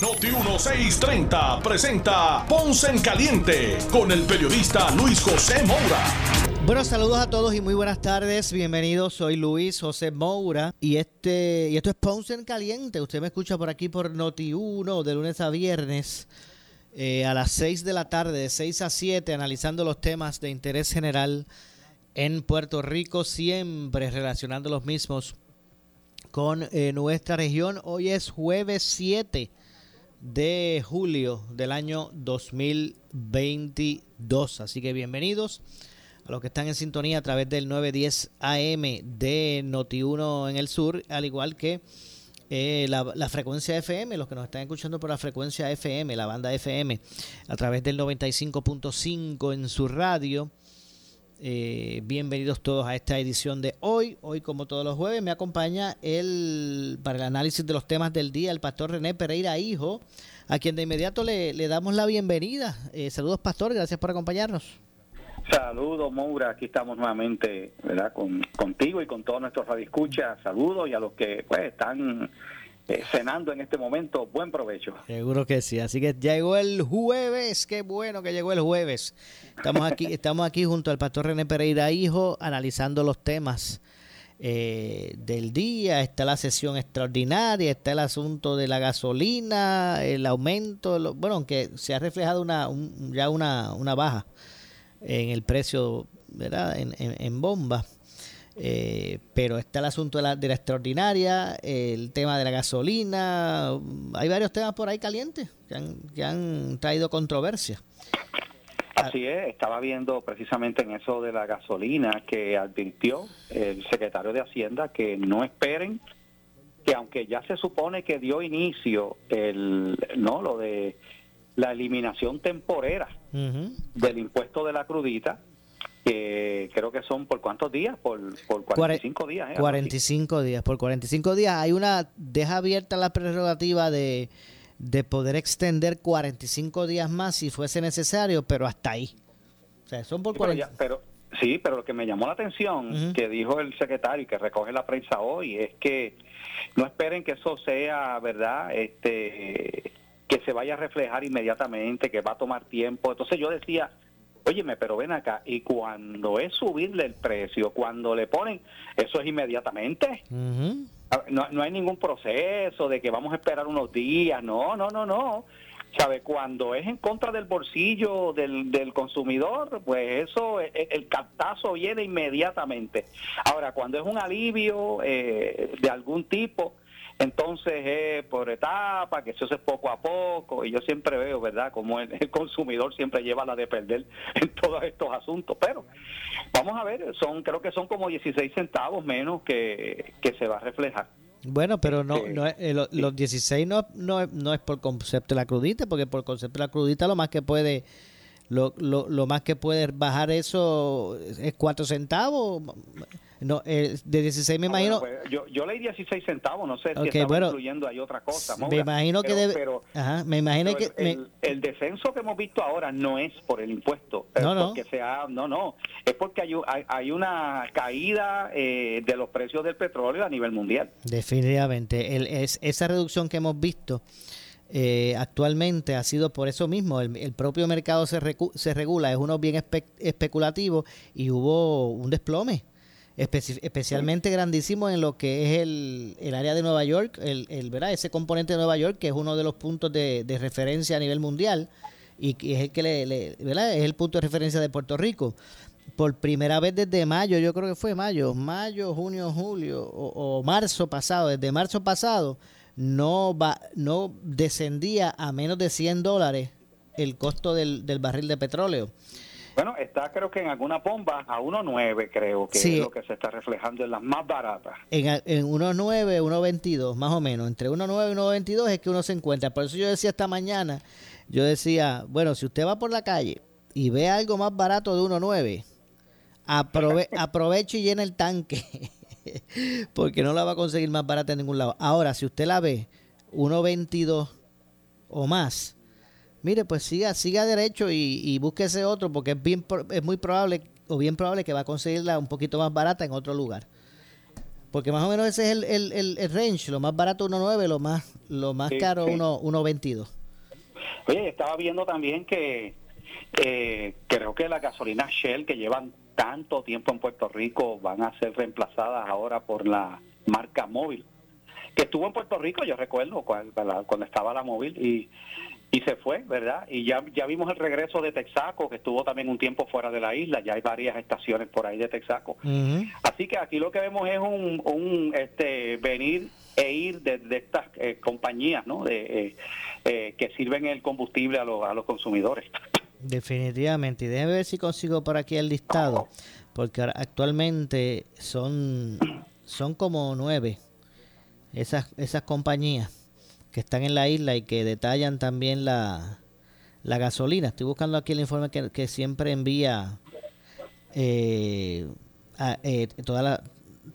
Noti 1630 presenta Ponce en Caliente con el periodista Luis José Moura. Bueno, saludos a todos y muy buenas tardes. Bienvenidos, soy Luis José Moura y este y esto es Ponce en Caliente. Usted me escucha por aquí por Noti 1 de lunes a viernes eh, a las 6 de la tarde, de 6 a 7, analizando los temas de interés general en Puerto Rico, siempre relacionando los mismos con eh, nuestra región. Hoy es jueves 7 de julio del año 2022. Así que bienvenidos a los que están en sintonía a través del 910 AM de Noti1 en el sur, al igual que eh, la, frecuencia FM, los que nos están escuchando por la frecuencia FM, la banda FM, a través del 95.5 en su radio. Eh, bienvenidos todos a esta edición de hoy. Hoy, como todos los jueves, me acompaña el para el análisis de los temas del día el pastor René Pereira Hijo, a quien de inmediato le, damos la bienvenida. Eh, saludos, pastor, gracias por acompañarnos. Saludos, Moura. Aquí estamos nuevamente, ¿verdad? Con, contigo y con todos nuestros radioescuchas. Saludos y a los que pues están eh, cenando en este momento, buen provecho. Seguro que sí. Así que llegó el jueves. Qué bueno que llegó el jueves. Estamos aquí, estamos aquí junto al pastor René Pereira Hijo analizando los temas. Eh, del día, está la sesión extraordinaria, está el asunto de la gasolina, el aumento, bueno, aunque se ha reflejado una, ya una, una baja en el precio, ¿verdad? En, en, bomba. Eh, pero está el asunto de la, de la extraordinaria, el tema de la gasolina, hay varios temas por ahí calientes que han, que han traído controversia. Así es, estaba viendo precisamente en eso de la gasolina que advirtió el secretario de Hacienda que no esperen que aunque ya se supone que dio inicio el no lo de la eliminación temporera del impuesto de la crudita, que creo que son por cuántos días, por, por 45 días. 45 ¿eh? días, por 45 días. Hay una, deja abierta la prerrogativa de, de poder extender 45 días más si fuese necesario, pero hasta ahí. O sea, son por sí, pero, sí, pero lo que me llamó la atención, que dijo el secretario y que recoge la prensa hoy, es que no esperen que eso sea, ¿verdad? Este que se vaya a reflejar inmediatamente, que va a tomar tiempo. Entonces yo decía, óyeme, pero ven acá, y cuando es subirle el precio, cuando le ponen, eso es inmediatamente. no, no hay ningún proceso de que vamos a esperar unos días, no, no, no, no. ¿Sabe? Cuando es en contra del bolsillo del, del consumidor, pues eso, el, el cartazo viene inmediatamente. Ahora, cuando es un alivio eh, de algún tipo, entonces es por etapa, que eso es poco a poco, y yo siempre veo, ¿verdad?, como el, consumidor siempre lleva la de perder en todos estos asuntos, pero vamos a ver, son creo que son como 16 centavos menos que, que se va a reflejar. Bueno, pero no, este, no eh, los 16 no, no, no es por concepto de la crudita, porque por concepto de la crudita lo más que puede lo, lo, lo más que puede bajar eso es 4 centavos no, eh, de 16 me ah, imagino. Pues, yo, yo leí 16 centavos, no sé si estaba incluyendo hay otra cosa. me imagino que debe. Pero, ajá, me imagino que. El, descenso que hemos visto ahora no es por el impuesto. No, no. Porque sea, no, no. Es porque hay, hay, una caída eh, de los precios del petróleo a nivel mundial. Definitivamente. El, es, esa reducción que hemos visto. Eh, actualmente ha sido por eso mismo. El, el propio mercado se, se regula, es uno bien especulativo y hubo un desplome especialmente grandísimo en lo que es el, el área de Nueva York, el, el, ¿verdad? ese componente de Nueva York que es uno de los puntos de, de referencia a nivel mundial y que es el que le, ¿verdad? es el punto de referencia de Puerto Rico. Por primera vez desde mayo, yo creo que fue mayo, mayo, junio, julio o, marzo pasado, desde marzo pasado, no, va, no descendía a menos de 100 dólares el costo del, del barril de petróleo. Bueno, está creo que en alguna bomba a 1.9 creo que es lo que se está reflejando en las más baratas. En, en 1.9, 1.22 más o menos, entre 1.9 y 1.22 es que uno se encuentra. Por eso yo decía esta mañana, yo decía, bueno, si usted va por la calle y ve algo más barato de 1.9, aprove aproveche y llena el tanque. porque no la va a conseguir más barata en ningún lado. Ahora, si usted la ve 1.22 o más, mire, pues siga, siga derecho y, y busque ese otro porque es, bien, es muy probable o bien probable que va a conseguirla un poquito más barata en otro lugar. Porque más o menos ese es el, el, el, range, lo más barato 1.9, lo más lo más caro 1.22. Oye, estaba viendo también que eh, creo que las gasolinas Shell que llevan tanto tiempo en Puerto Rico van a ser reemplazadas ahora por la marca móvil que estuvo en Puerto Rico, yo recuerdo cuando, estaba la móvil y, y se fue, ¿verdad? Y ya, ya vimos el regreso de Texaco, que estuvo también un tiempo fuera de la isla, ya hay varias estaciones por ahí de Texaco. Así que aquí lo que vemos es un, un este, venir e ir de, estas eh, compañías, ¿no? De, eh, eh, que sirven el combustible a, los, a los consumidores. Definitivamente, y déjeme ver si consigo por aquí el listado, porque actualmente son, son como nueve esas, esas compañías que están en la isla y que detallan también la, la gasolina. Estoy buscando aquí el informe que, siempre envía eh, eh,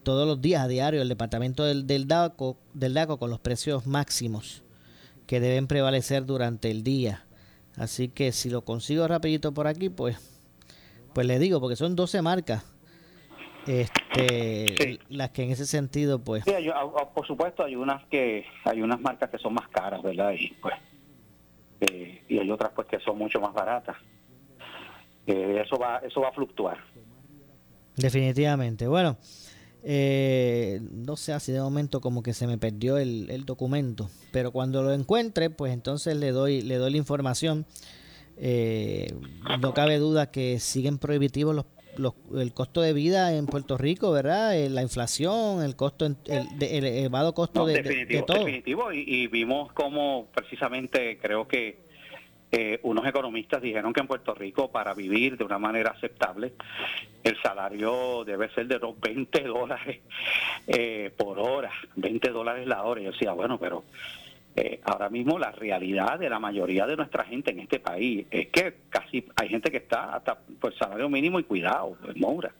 todos los días a diario el departamento del, del, DACO, del DACO con los precios máximos que deben prevalecer durante el día. Así que si lo consigo rapidito por aquí, pues, pues le digo, porque son 12 marcas este las que en ese sentido pues. Sí, por supuesto hay unas que hay unas marcas que son más caras verdad y pues eh, y hay otras pues que son mucho más baratas. Eh, eso va eso va a fluctuar. Definitivamente. Bueno eh, no sé así de momento como que se me perdió el, el, documento pero cuando lo encuentre pues entonces le doy le doy la información. No cabe duda que siguen prohibitivos los el costo de vida en Puerto Rico, ¿verdad? Eh, la inflación, el costo, el, elevado costo de, todo. Definitivo, y, vimos como precisamente creo que eh, unos economistas dijeron que en Puerto Rico para vivir de una manera aceptable el salario debe ser de los 20 dólares eh, por hora, 20 dólares la hora. Y yo decía, bueno, pero eh, ahora mismo la realidad de la mayoría de nuestra gente en este país es que casi hay gente que está hasta por salario mínimo y cuidado, pues, Moura.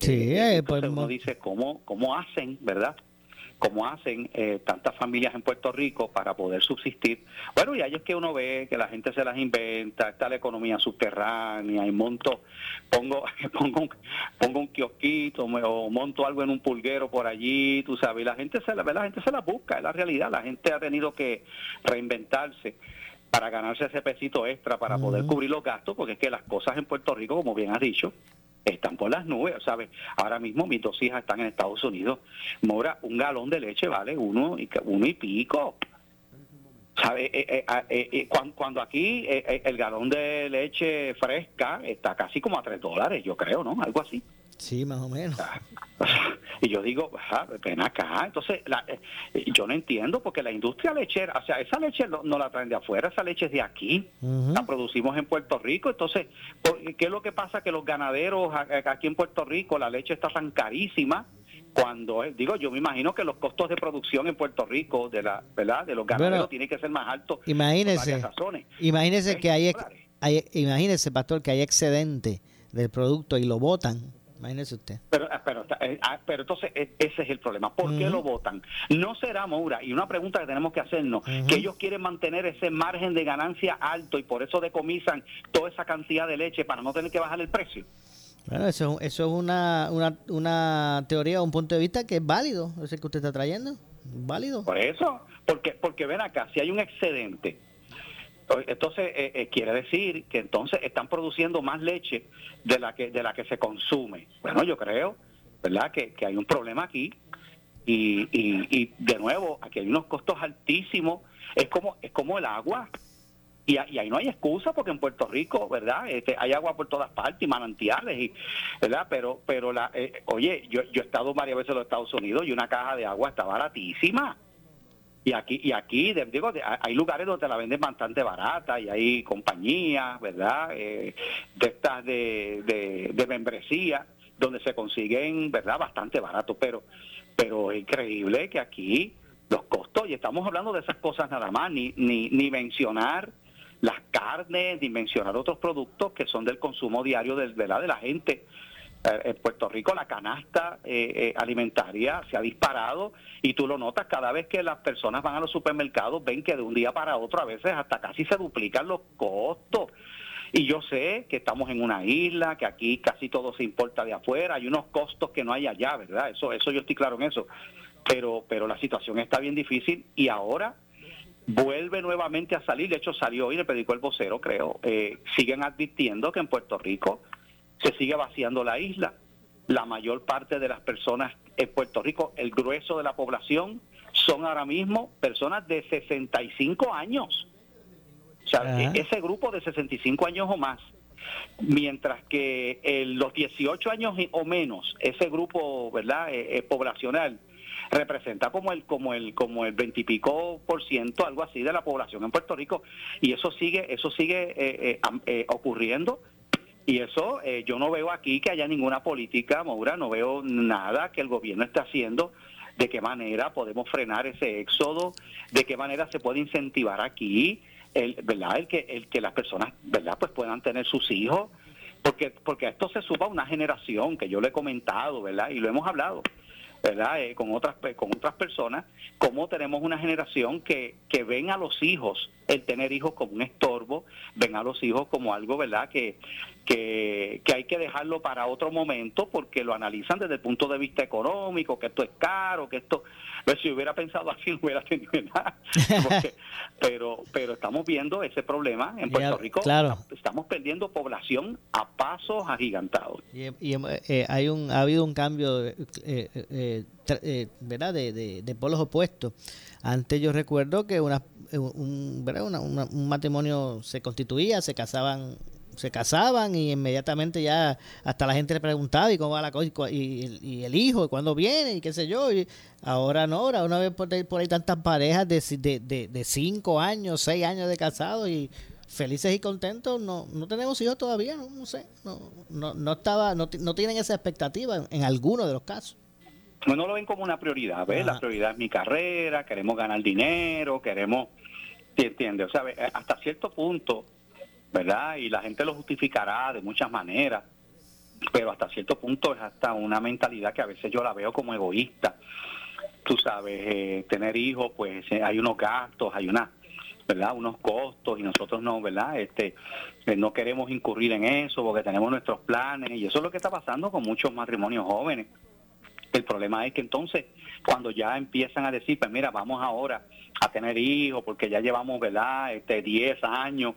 sí, eh, pues, uno dice cómo cómo hacen, ¿verdad? Como hacen eh, tantas familias en Puerto Rico para poder subsistir. Bueno, y ahí es que uno ve que la gente se las inventa, está la economía subterránea y monto, pongo, pongo, un, pongo un kiosquito o monto algo en un pulguero por allí, tú sabes, y la gente se la, la gente se la busca, es la realidad, la gente ha tenido que reinventarse para ganarse ese pesito extra para poder cubrir los gastos, porque es que las cosas en Puerto Rico, como bien has dicho, están por las nubes, ¿sabes? Ahora mismo mis dos hijas están en Estados Unidos. Mora, un galón de leche vale uno y, uno y pico. ¿Sabe? Eh, eh, ah, eh, cuando, aquí el galón de leche fresca está casi como a tres dólares, yo creo, ¿no? Algo así. Sí, más o menos. Y yo digo, ven acá. Entonces, eh, yo no entiendo porque la industria lechera, o sea, esa leche no, la traen de afuera, esa leche es de aquí, la producimos en Puerto Rico. Entonces, ¿qué es lo que pasa? Que los ganaderos aquí en Puerto Rico, la leche está tan carísima cuando eh, digo yo me imagino que los costos de producción en Puerto Rico de la verdad de los ganaderos tienen que ser más altos imagínese imagínese que hay, hay imagínese pastor que hay excedente del producto y lo botan Imagínese usted. Pero, ah, pero, eh, ah, pero entonces e, ese es el problema. ¿Por qué lo votan? No será, Moura, y una pregunta que tenemos que hacernos, que ellos quieren mantener ese margen de ganancia alto y por eso decomisan toda esa cantidad de leche para no tener que bajar el precio. Bueno, eso, eso es una, una, una teoría, un punto de vista que es válido, ese que usted está trayendo. Válido. Por eso, porque, porque ven acá, si hay un excedente entonces eh, eh, quiere decir que entonces están produciendo más leche de la que de la que se consume. Bueno, yo creo, ¿verdad? Que, hay un problema aquí y, y, y, de nuevo aquí hay unos costos altísimos. Es como es como el agua y, ahí no hay excusa porque en Puerto Rico, ¿verdad? Este, hay agua por todas partes y manantiales, y, ¿verdad? Pero pero la eh, oye, yo yo he estado varias veces en los Estados Unidos y una caja de agua está baratísima y aquí, y aquí digo, hay lugares donde la venden bastante barata y hay compañías, ¿verdad? Eh, de estas de, de, membresía donde se consiguen, ¿verdad? Bastante barato, pero, pero es increíble que aquí los costos, y estamos hablando de esas cosas nada más, ni, ni, ni mencionar las carnes, dimensionar otros productos que son del consumo diario de, de la gente. Eh, en Puerto Rico la canasta eh, eh, alimentaria se ha disparado y tú lo notas cada vez que las personas van a los supermercados, ven que de un día para otro a veces hasta casi se duplican los costos. Y yo sé que estamos en una isla, que aquí casi todo se importa de afuera, hay unos costos que no hay allá, ¿verdad? Eso, eso yo estoy claro en eso. Pero, pero la situación está bien difícil y ahora vuelve nuevamente a salir, de hecho salió hoy, le predicó el vocero, creo, siguen advirtiendo que en Puerto Rico se sigue vaciando la isla. La mayor parte de las personas en Puerto Rico, el grueso de la población, son ahora mismo personas de 65 años. O sea, ese grupo de 65 años o más. Mientras que los 18 años o menos, ese grupo, ¿verdad?, eh, eh, poblacional, representa como el como el como el veintipico por ciento algo así de la población en Puerto Rico y eso sigue eso sigue eh, ocurriendo y eso eh, yo no veo aquí que haya ninguna política, Maura, no veo nada que el gobierno esté haciendo de qué manera podemos frenar ese éxodo, de qué manera se puede incentivar aquí, el, ¿verdad? El que, el que las personas, ¿verdad? Pues puedan tener sus hijos, porque, porque a esto se suba una generación que yo le he comentado, ¿verdad? Y lo hemos hablado. ¿verdad? Eh, con otras con otras personas, cómo tenemos una generación que, que ven a los hijos, el tener hijos como un estorbo, ven a los hijos como algo, ¿verdad? Que, que, hay que dejarlo para otro momento porque lo analizan desde el punto de vista económico, que esto es caro, que esto, pues, si hubiera pensado así no hubiera tenido nada. pero, pero estamos viendo ese problema en Puerto Rico. Claro. Estamos perdiendo población a pasos agigantados. Y, eh, hay un, ha habido un cambio, eh, eh, ¿verdad? De, de, de, polos opuestos. Antes yo recuerdo que una, un, ¿verdad? un matrimonio se constituía, se casaban se casaban y inmediatamente ya hasta la gente le preguntaba y cómo va la cosa y, el hijo y cuándo viene y qué sé yo y ahora no ahora una vez por ahí, por ahí tantas parejas de, de, de, cinco años seis años de casados y felices y contentos no no tenemos hijos todavía no, sé no, no, no estaba no, no tienen esa expectativa en, algunos de los casos no lo ven como una prioridad ¿ves? la prioridad es mi carrera queremos ganar dinero queremos ¿entiendes? o sea hasta cierto punto ¿verdad? Y la gente lo justificará de muchas maneras, pero hasta cierto punto es hasta una mentalidad que a veces yo la veo como egoísta. Tú sabes, eh, tener hijos, pues eh, hay unos gastos, hay una, ¿verdad? Unos costos y nosotros no, ¿verdad? Este, eh, no queremos incurrir en eso porque tenemos nuestros planes y eso es lo que está pasando con muchos matrimonios jóvenes. El problema es que entonces cuando ya empiezan a decir, pues mira, vamos ahora a tener hijos porque ya llevamos, ¿verdad? Este 10 años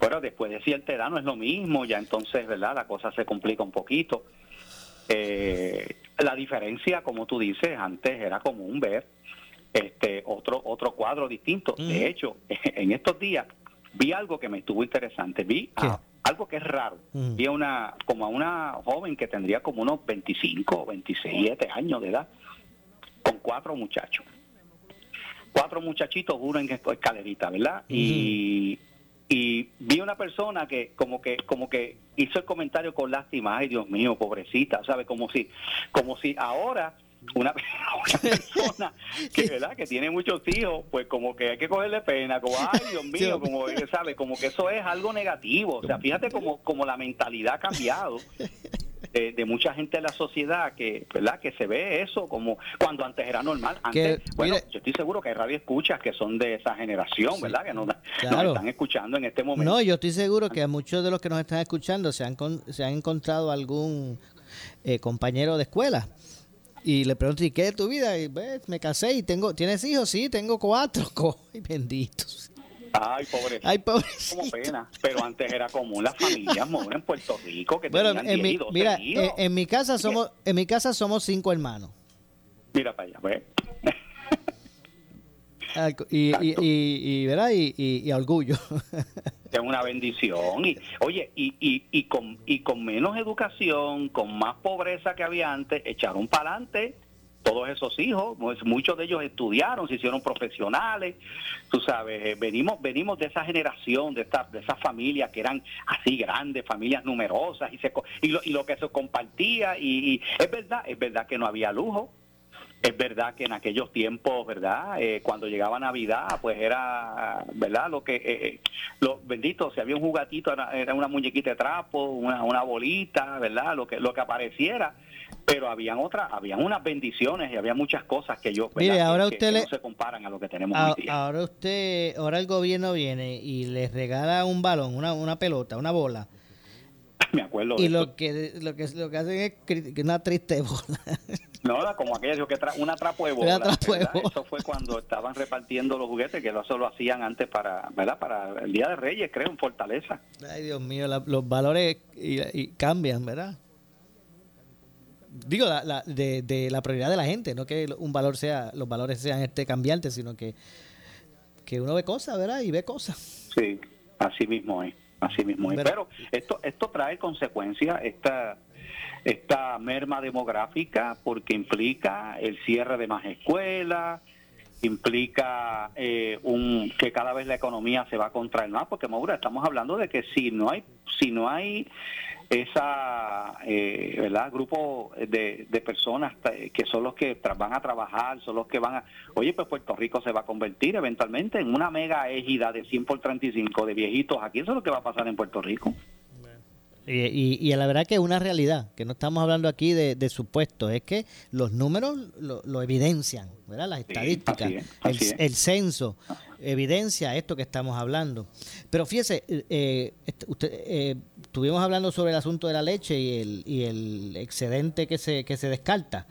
bueno, después de cierta edad no es lo mismo, ya entonces, ¿verdad? La cosa se complica un poquito. Eh, la diferencia, como tú dices, antes era común ver este otro otro cuadro distinto. De hecho, en estos días vi algo que me estuvo interesante. Vi algo que es raro. Vi a una como a una joven que tendría como unos 25 o 27 años de edad con cuatro muchachos. Cuatro muchachitos, uno en escalerita, ¿verdad? Y y vi una persona que como que como que hizo el comentario con lástima. Ay Dios mío pobrecita. Sabe como si como si ahora una, persona que verdad que tiene muchos hijos pues como que hay que cogerle pena. Como ay Dios mío como sabe como que eso es algo negativo. O sea fíjate como como la mentalidad ha cambiado de, mucha gente de la sociedad que verdad que se ve eso como cuando antes era normal antes bueno yo estoy seguro que hay radio escuchas que son de esa generación verdad que nos, están escuchando en este momento no yo estoy seguro que a muchos de los que nos están escuchando se han se han encontrado algún eh, compañero de escuela y le pregunto, ¿y qué es tu vida? Y ves, me casé y tengo, ¿tienes hijos? Sí, tengo cuatro. Ay, benditos. Ay, pobre. Ay, pobre. Como pena. Pero antes era común las familias en Puerto Rico que bueno, en mi, mira, En, mi casa somos, en mi casa somos cinco hermanos. Mira para allá, ¿ves? Y, y, y, ¿verdad? y, y, orgullo. Es una bendición. Y, oye, y, y, y, con, y con menos educación, con más pobreza que había antes, echaron para adelante todos esos hijos, pues, muchos de ellos estudiaron, se hicieron profesionales, tú sabes, eh, venimos venimos de esa generación, de esta, de esas familias que eran así grandes, familias numerosas y, se, y, lo, y lo que se compartía y, es verdad, es verdad que no había lujo, es verdad que en aquellos tiempos, ¿verdad? Eh, cuando llegaba Navidad, pues era, ¿verdad? Lo que, eh, eh, lo bendito, si había un jugatito, era, una muñequita de trapo, una, una bolita, ¿verdad? Lo que, lo que apareciera pero habían otras, habían unas bendiciones y había muchas cosas que yo Mire, ahora usted no se comparan a lo que tenemos hoy día. Ahora usted, ahora el gobierno viene y les regala un balón, una, una pelota, una bola. Me acuerdo. Y lo que lo que lo que hacen es una triste bola. No, como aquello que tra una trapo de bola. Eso fue cuando estaban repartiendo los juguetes, que eso lo hacían antes para, ¿verdad? Para el Día de Reyes, creo, en Fortaleza. Ay, Dios mío, los valores y cambian, ¿verdad? Digo, la, de, de, la prioridad de la gente, no que un valor sea, los valores sean este cambiantes, sino que, que uno ve cosas, ¿verdad? Y ve cosas. Sí, así mismo es, así mismo es. Pero esto, esto trae consecuencias, esta, esta merma demográfica, porque implica el cierre de más escuelas, implica eh, un que cada vez la economía se va a contraer más porque Maura estamos hablando de que si no hay si no hay esa eh, verdad grupo de, de, personas que son los que van a trabajar son los que van a oye pues Puerto Rico se va a convertir eventualmente en una mega égida de 100 por 35 de viejitos. Aquí eso es lo que va a pasar en Puerto Rico. Y, y, la verdad que es una realidad, que no estamos hablando aquí de, de supuestos, es que los números lo, evidencian, ¿verdad? Las estadísticas, el, censo evidencia esto que estamos hablando. Pero fíjese, eh, usted, eh, estuvimos hablando sobre el asunto de la leche y el, y el excedente que se, que se descarta.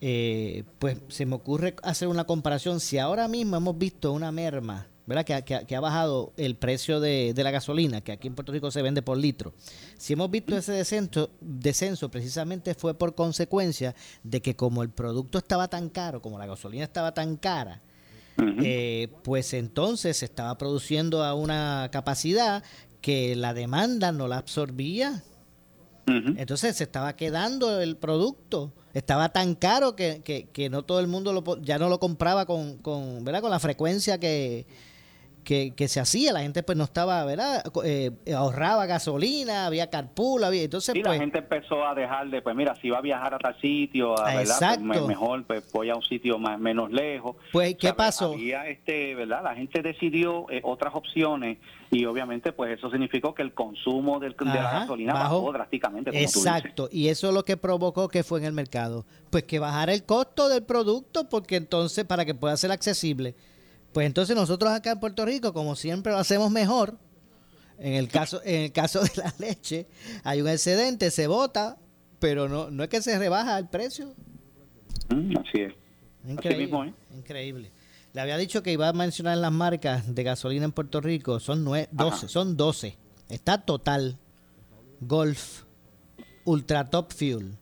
Eh, pues se me ocurre hacer una comparación. Si ahora mismo hemos visto una merma ¿verdad? Que, ha bajado el precio de, la gasolina, que aquí en Puerto Rico se vende por litro. Si hemos visto ese descenso, descenso, precisamente fue por consecuencia de que como el producto estaba tan caro, como la gasolina estaba tan cara, eh, pues entonces se estaba produciendo a una capacidad que la demanda no la absorbía. Entonces se estaba quedando el producto estaba tan caro que, que, no todo el mundo lo, ya no lo compraba con, con, ¿verdad? con la frecuencia que, que, que, se hacía, la gente pues no estaba, ¿verdad? Eh, ahorraba gasolina, había carpool, había, entonces y la pues gente empezó a dejar de, pues mira, si va a viajar a tal sitio, a, ¿verdad? Pues, mejor pues voy a un sitio más menos lejos. Pues, ¿qué pasó? Había este, ¿verdad? La gente decidió eh, otras opciones y obviamente pues eso significó que el consumo del, de la gasolina bajó, drásticamente. Exacto, y eso es lo que provocó que fue en el mercado, pues que bajara el costo del producto porque entonces para que pueda ser accesible pues entonces nosotros acá en Puerto Rico, como siempre lo hacemos mejor, en el caso, en el caso de la leche, hay un excedente, se vota, pero no, no es que se rebaja el precio. Mm, así es. Increíble, ¿eh? increíble. Le había dicho que iba a mencionar las marcas de gasolina en Puerto Rico. Son 12, son 12. Está Total, Golf, Ultra Top Fuel,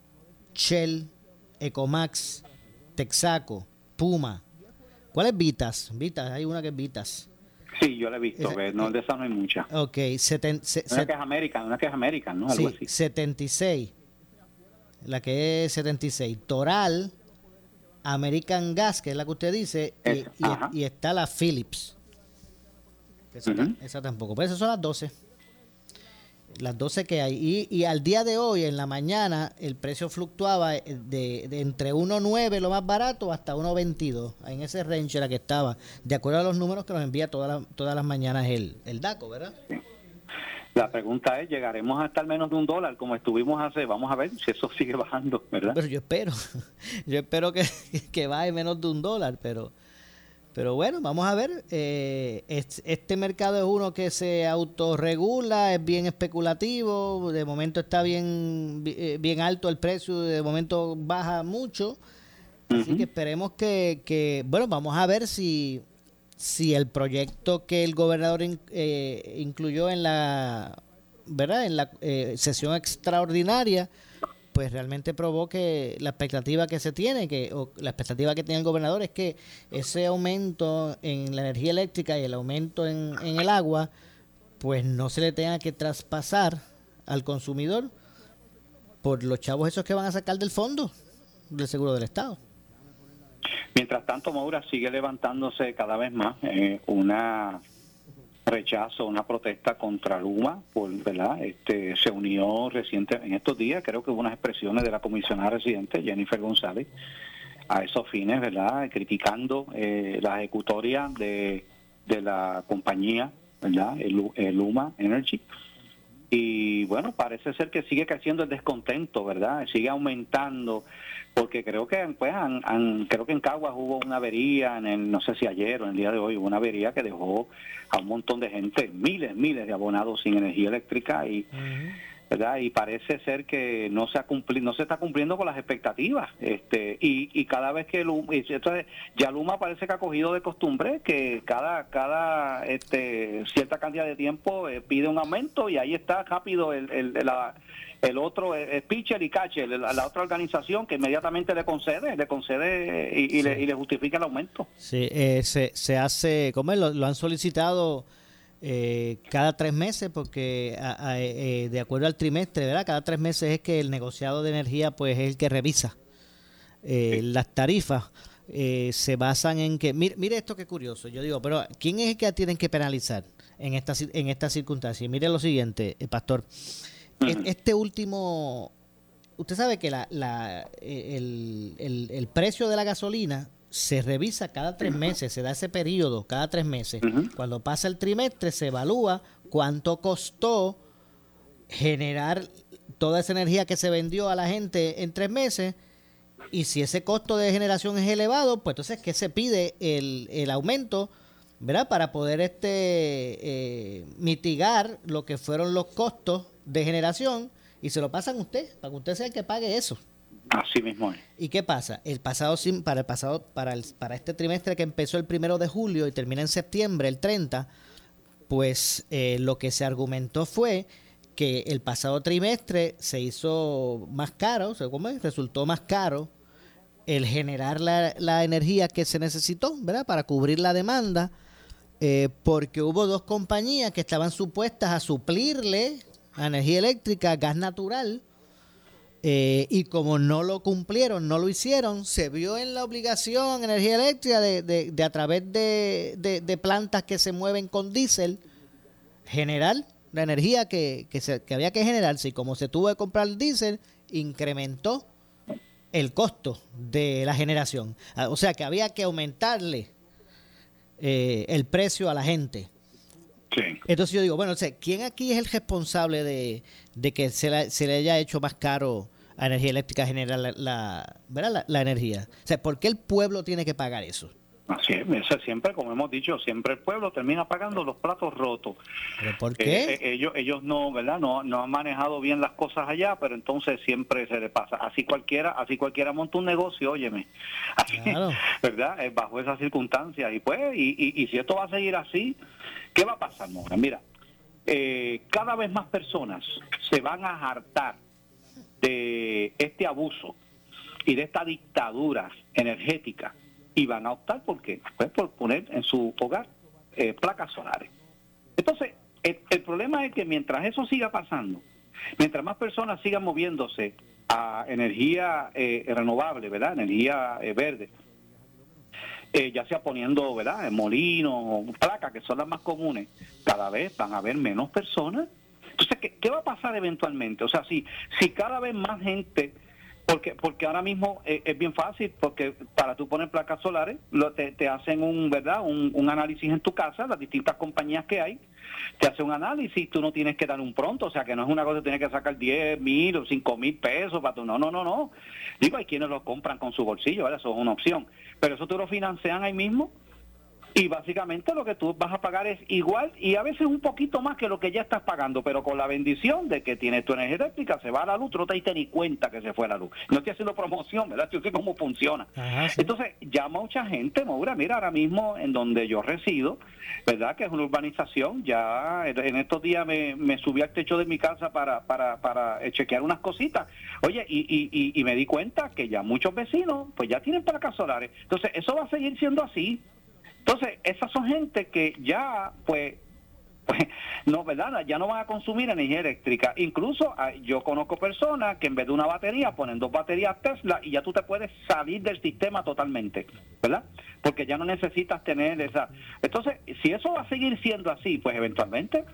Shell, Ecomax, Texaco, Puma, ¿Cuál es Vitas? Vitas, hay una que es Vitas. Sí, yo la he visto, no, de esa no hay mucha. Ok, seten, una que es American, una que es American, ¿no? Algo sí, 76. La que es 76. Toral, American Gas, que es la que usted dice, y, está la Philips. Esa, esa tampoco. Pero esas son las 12 las 12 que hay. Y, al día de hoy, en la mañana, el precio fluctuaba de, de entre 1.9 lo más barato hasta 1.22. En ese range era que estaba, de acuerdo a los números que nos envía todas todas las mañanas el, el DACO, ¿verdad? La pregunta es, ¿llegaremos a estar menos de un dólar como estuvimos hace? Vamos a ver si eso sigue bajando, ¿verdad? Pero yo espero, yo espero que, que baje menos de un dólar, pero pero bueno, vamos a ver. Eh, este mercado es uno que se autorregula, es bien especulativo. De momento está bien, eh, bien alto el precio, de momento baja mucho. Así que esperemos que, bueno, vamos a ver si, si el proyecto que el gobernador eh, incluyó en la, ¿verdad? En la sesión extraordinaria pues realmente provoque la expectativa que se tiene, que o la expectativa que tiene el gobernador es que ese aumento en la energía eléctrica y el aumento en, el agua, pues no se le tenga que traspasar al consumidor por los chavos esos que van a sacar del fondo del seguro del Estado. Mientras tanto, Maura sigue levantándose cada vez más eh, una rechazo, una protesta contra Luma, por, ¿verdad? Este, se unió reciente, en estos días, creo que hubo unas expresiones de la comisionada residente, Jennifer González, a esos fines, ¿verdad? Criticando eh, la ejecutoria de, de la compañía, ¿verdad? El, el Luma Energy y bueno, parece ser que sigue creciendo el descontento, ¿verdad? Sigue aumentando, porque creo que pues han, creo que en Caguas hubo una avería, en el, no sé si ayer o en el día de hoy, hubo una avería que dejó a un montón de gente, miles, miles de abonados sin energía eléctrica y... Y parece ser que no se ha cumplido, no se está cumpliendo con las expectativas, este, y, y cada vez que Luma, entonces ya Luma parece que ha cogido de costumbre que cada, cada, este, cierta cantidad de tiempo eh, pide un aumento y ahí está rápido el, el, el otro es pitcher y catcher, la, otra organización que inmediatamente le concede, le concede y, le, y le, justifica el aumento. Sí, eh, se, se hace, ¿cómo es? lo han solicitado eh, cada tres meses, porque eh, de acuerdo al trimestre, ¿verdad? Cada tres meses es que el negociado de energía pues es el que revisa eh, las tarifas. se basan en que, mire, mire esto que curioso, yo digo, pero ¿quién es el que tienen que penalizar en esta, en esta circunstancia? Mire lo siguiente, pastor, este último, usted sabe que la, la, el, el, el precio de la gasolina se revisa cada tres meses, se da ese periodo cada tres meses. Cuando pasa el trimestre se evalúa cuánto costó generar toda esa energía que se vendió a la gente en tres meses y si ese costo de generación es elevado, pues entonces que se pide el, el aumento, ¿verdad? Para poder este eh, mitigar lo que fueron los costos de generación y se lo pasan a usted, para que usted sea el que pague eso. Así mismo es. ¿Y qué pasa? El pasado para el pasado para el, para este trimestre que empezó el primero de julio y termina en septiembre, el 30, pues eh, lo que se argumentó fue que el pasado trimestre se hizo más caro, ¿cómo es? resultó más caro el generar la, la, energía que se necesitó, ¿verdad? Para cubrir la demanda, eh, porque hubo dos compañías que estaban supuestas a suplirle a energía eléctrica gas natural eh, y como no lo cumplieron, no lo hicieron, se vio en la obligación energía eléctrica de, de, a través de, de, plantas que se mueven con diésel, generar la energía que, que, se, que había que generarse. Y como se tuvo que comprar el diésel, incrementó el costo de la generación. Ah, o sea que había que aumentarle eh, el precio a la gente. Entonces yo digo, bueno, ¿quién aquí es el responsable de, de que se, se le haya hecho más caro a energía eléctrica generar la, ¿verdad? La, energía. O sea, ¿por qué el pueblo tiene que pagar eso? Así es, siempre, como hemos dicho, siempre el pueblo termina pagando los platos rotos. ¿Pero por qué? Eh, eh, ellos, ellos no, ¿verdad? No, no han manejado bien las cosas allá, pero entonces siempre se le pasa. Así cualquiera, así cualquiera monta un negocio, óyeme, ¿verdad? Eh, bajo esas circunstancias. Y pues, y, y, si esto va a seguir así, ¿qué va a pasar, Mora? Mira, cada vez más personas se van a hartar de este abuso y de esta dictadura energética y van a optar por qué? Pues por poner en su hogar eh, placas solares. Entonces, el, problema es que mientras eso siga pasando, mientras más personas sigan moviéndose a energía eh, renovable, ¿verdad? Energía eh, verde, ya sea poniendo, ¿verdad? Molinos, placas, que son las más comunes, cada vez van a haber menos personas entonces, ¿qué, va a pasar eventualmente? O sea, si, si cada vez más gente porque porque ahora mismo eh, es, bien fácil porque para tú poner placas solares lo, te, te, hacen un verdad un, análisis en tu casa las distintas compañías que hay te hacen un análisis tú no tienes que dar un pronto o sea que no es una cosa que tienes que sacar 10 mil o 5 mil pesos para tú no no no no. Digo hay quienes lo compran con su bolsillo ¿verdad? eso es una opción. Pero eso tú lo financian ahí mismo y básicamente lo que tú vas a pagar es igual y a veces un poquito más que lo que ya estás pagando, pero con la bendición de que tienes tu energía eléctrica, se va a la luz, no te diste ni cuenta que se fue la luz. No estoy haciendo promoción, ¿verdad? Yo sé cómo funciona. Entonces, ya mucha gente, Maura, mira, ahora mismo en donde yo resido, ¿verdad? Que es una urbanización, ya en estos días me, me subí al techo de mi casa para, para, para eh, chequear unas cositas. Oye, y, y, y me di cuenta que ya muchos vecinos, pues ya tienen placas solares. Entonces, eso va a seguir siendo así. Entonces, esas son gente que ya, pues, pues, no, ¿verdad? Ya no van a consumir energía eléctrica. Incluso ah, yo conozco personas que en vez de una batería ponen dos baterías Tesla y ya tú te puedes salir del sistema totalmente, ¿verdad? Porque ya no necesitas tener esa. Entonces, si eso va a seguir siendo así, pues eventualmente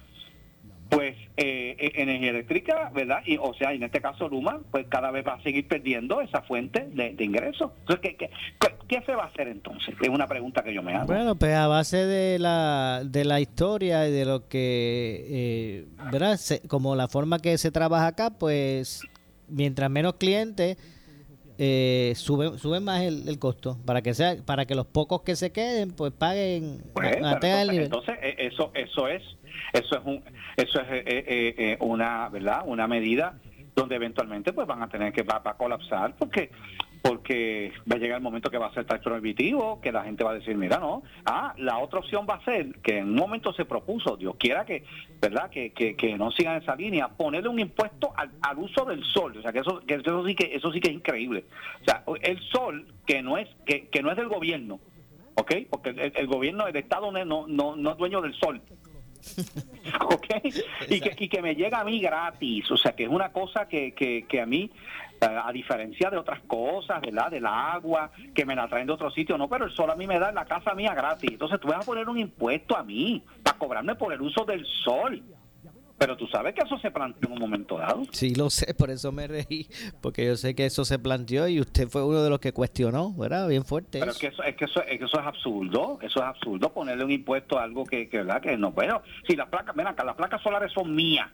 pues eh, eh, energía eléctrica, ¿verdad? Y, o sea, en este caso Luma, pues cada vez va a seguir perdiendo esa fuente de, de ingresos. Entonces, ¿qué, ¿qué, se va a hacer entonces? Es una pregunta que yo me hago. Bueno, pues a base de la, de la historia y de lo que, eh, ¿verdad? como la forma que se trabaja acá, pues mientras menos clientes eh, sube, más el, costo para que sea para que los pocos que se queden pues paguen pues, entonces, eh, eso eso es eso es un eso es eh, eh, una verdad una medida donde eventualmente pues van a tener que va, a colapsar porque porque va a llegar el momento que va a ser tan prohibitivo, que la gente va a decir, mira, no, ah, la otra opción va a ser que en un momento se propuso, Dios quiera que, ¿verdad?, que, que, no sigan esa línea, ponerle un impuesto al, uso del sol, o sea, que eso, que eso sí que eso sí que es increíble. O sea, el sol que no es que, que no es del gobierno, ¿ok? Porque el, gobierno, el Estado no, no, no es dueño del sol, ¿ok? Y que, y que me llega a mí gratis, o sea que es una cosa que, que, que a mí a diferencia de otras cosas, ¿verdad? Del agua, que me la traen de otro sitio, no, pero el sol a mí me da en la casa mía gratis. Entonces tú vas a poner un impuesto a mí para cobrarme por el uso del sol. Pero tú sabes que eso se planteó en un momento dado. Sí, lo sé, por eso me reí, porque yo sé que eso se planteó y usted fue uno de los que cuestionó, ¿verdad? Bien fuerte. Pero es que eso es, que eso, es, que eso es absurdo, eso es absurdo, ponerle un impuesto a algo que, que ¿verdad? Que no, bueno, si las placas, ven acá, las placas solares son mías,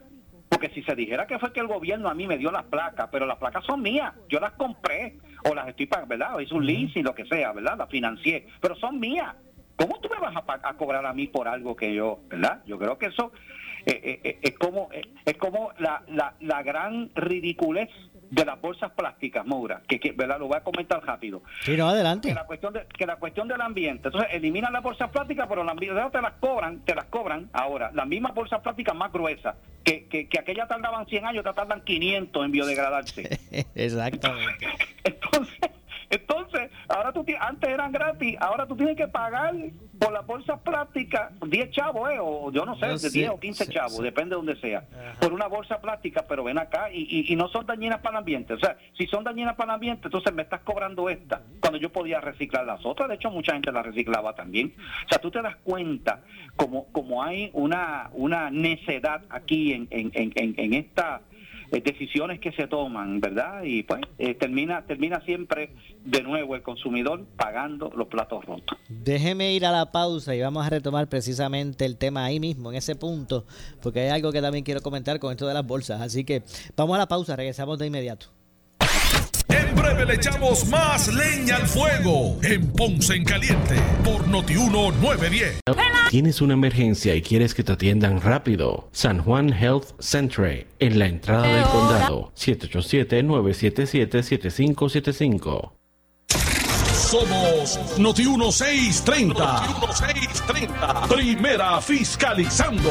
porque si se dijera que fue que el gobierno a mí me dio las placas, pero las placas son mías, yo las compré o las estoy pagando, ¿verdad? O hice un lease y lo que sea, ¿verdad? Las financié, pero son mías. ¿Cómo tú me vas a, cobrar a mí por algo que yo, ¿verdad? Yo creo que eso eh, eh, eh, es como es como la, la, la gran ridiculez de las bolsas plásticas, Moura, que, que ¿verdad? lo voy a comentar rápido. Sí, no, adelante. Que la cuestión, de, que la cuestión del ambiente. Entonces, eliminan las bolsas plásticas, pero las te las cobran, te las cobran ahora. Las mismas bolsas plásticas más gruesas, que, que, que aquellas tardaban 100 años, te tardan 500 en biodegradarse. Exactamente. Entonces, entonces, ahora tú antes eran gratis, ahora tú tienes que pagar por las bolsas plásticas 10 chavos, eh, o yo no sé, de 10 o 15 chavos, depende de donde sea, por una bolsa plástica, pero ven acá y, y, no son dañinas para el ambiente. O sea, si son dañinas para el ambiente, entonces me estás cobrando esta, cuando yo podía reciclar las otras. De hecho, mucha gente las reciclaba también. O sea, tú te das cuenta como, como hay una, una necedad aquí en, en, en, en esta decisiones que se toman, ¿verdad? Y pues eh, termina, termina siempre de nuevo el consumidor pagando los platos rotos. Déjeme ir a la pausa y vamos a retomar precisamente el tema ahí mismo, en ese punto, porque hay algo que también quiero comentar con esto de las bolsas. Así que vamos a la pausa, regresamos de inmediato. Breve le echamos más leña al fuego en Ponce en Caliente por Notiuno 910. ¿Tienes una emergencia y quieres que te atiendan rápido? San Juan Health Centre en la entrada del condado 787-977-7575. Somos Noti 1630. Noti 1630. Primera fiscalizando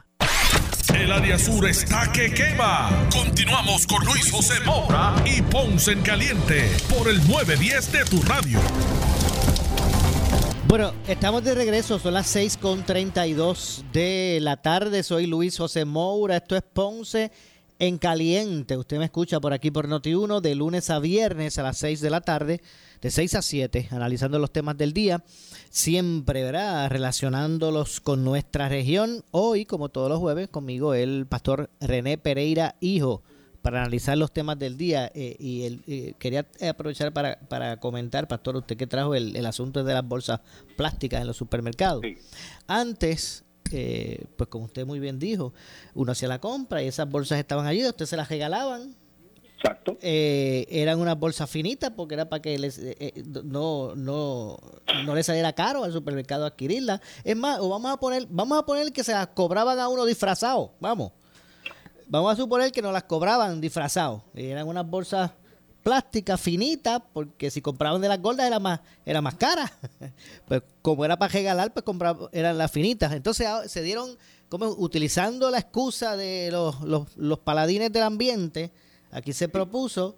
El área sur está que quema. Continuamos con Luis José Moura y Ponce en Caliente por el 910 de tu radio. Bueno, estamos de regreso, son las 6.32 de la tarde. Soy Luis José Moura, esto es Ponce en Caliente. Usted me escucha por aquí por Noti1 de lunes a viernes a las 6 de la tarde, de 6 a 7, analizando los temas del día siempre, ¿verdad? Relacionándolos con nuestra región. Hoy, como todos los jueves, conmigo el pastor René Pereira, hijo. para analizar los temas del día eh, y el, quería aprovechar para, para comentar, Pastor, usted que trajo el, el asunto de las bolsas plásticas en los supermercados. Antes, eh, pues como usted muy bien dijo, uno hacía la compra y esas bolsas estaban allí, usted se las regalaban. Exacto. Eh, eran unas bolsas finitas porque era para que les, no, no, no le saliera caro al supermercado adquirirlas. Es más, o vamos a poner, vamos a poner que se las cobraban a uno disfrazado, vamos. Vamos a suponer que nos las cobraban disfrazados. Eran unas bolsas plásticas finitas, porque si compraban de las gordas era más, era más cara. pues como era para regalar, pues compraban, eran las finitas. Entonces ah, se dieron, como utilizando la excusa de los, los, los paladines del ambiente, aquí se propuso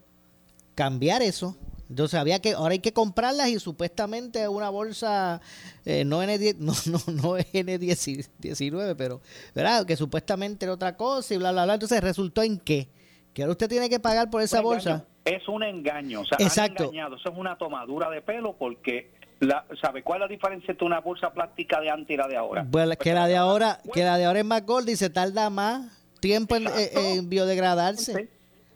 cambiar eso entonces había que, ahora hay que comprarlas y supuestamente una bolsa, eh, no, N10, no, no, no N19, pero, ¿verdad? Que supuestamente era otra cosa y bla, bla, bla. Entonces resultó en qué? Que ahora usted tiene que pagar por esa bolsa. Es un engaño, o sea, Exacto. engañado. Eso es una tomadura de pelo porque la, ¿sabe cuál es la diferencia entre una bolsa plástica de antes y la de ahora? Pues, que la de ahora, que la de ahora es más gorda y se tarda más tiempo en, en biodegradarse.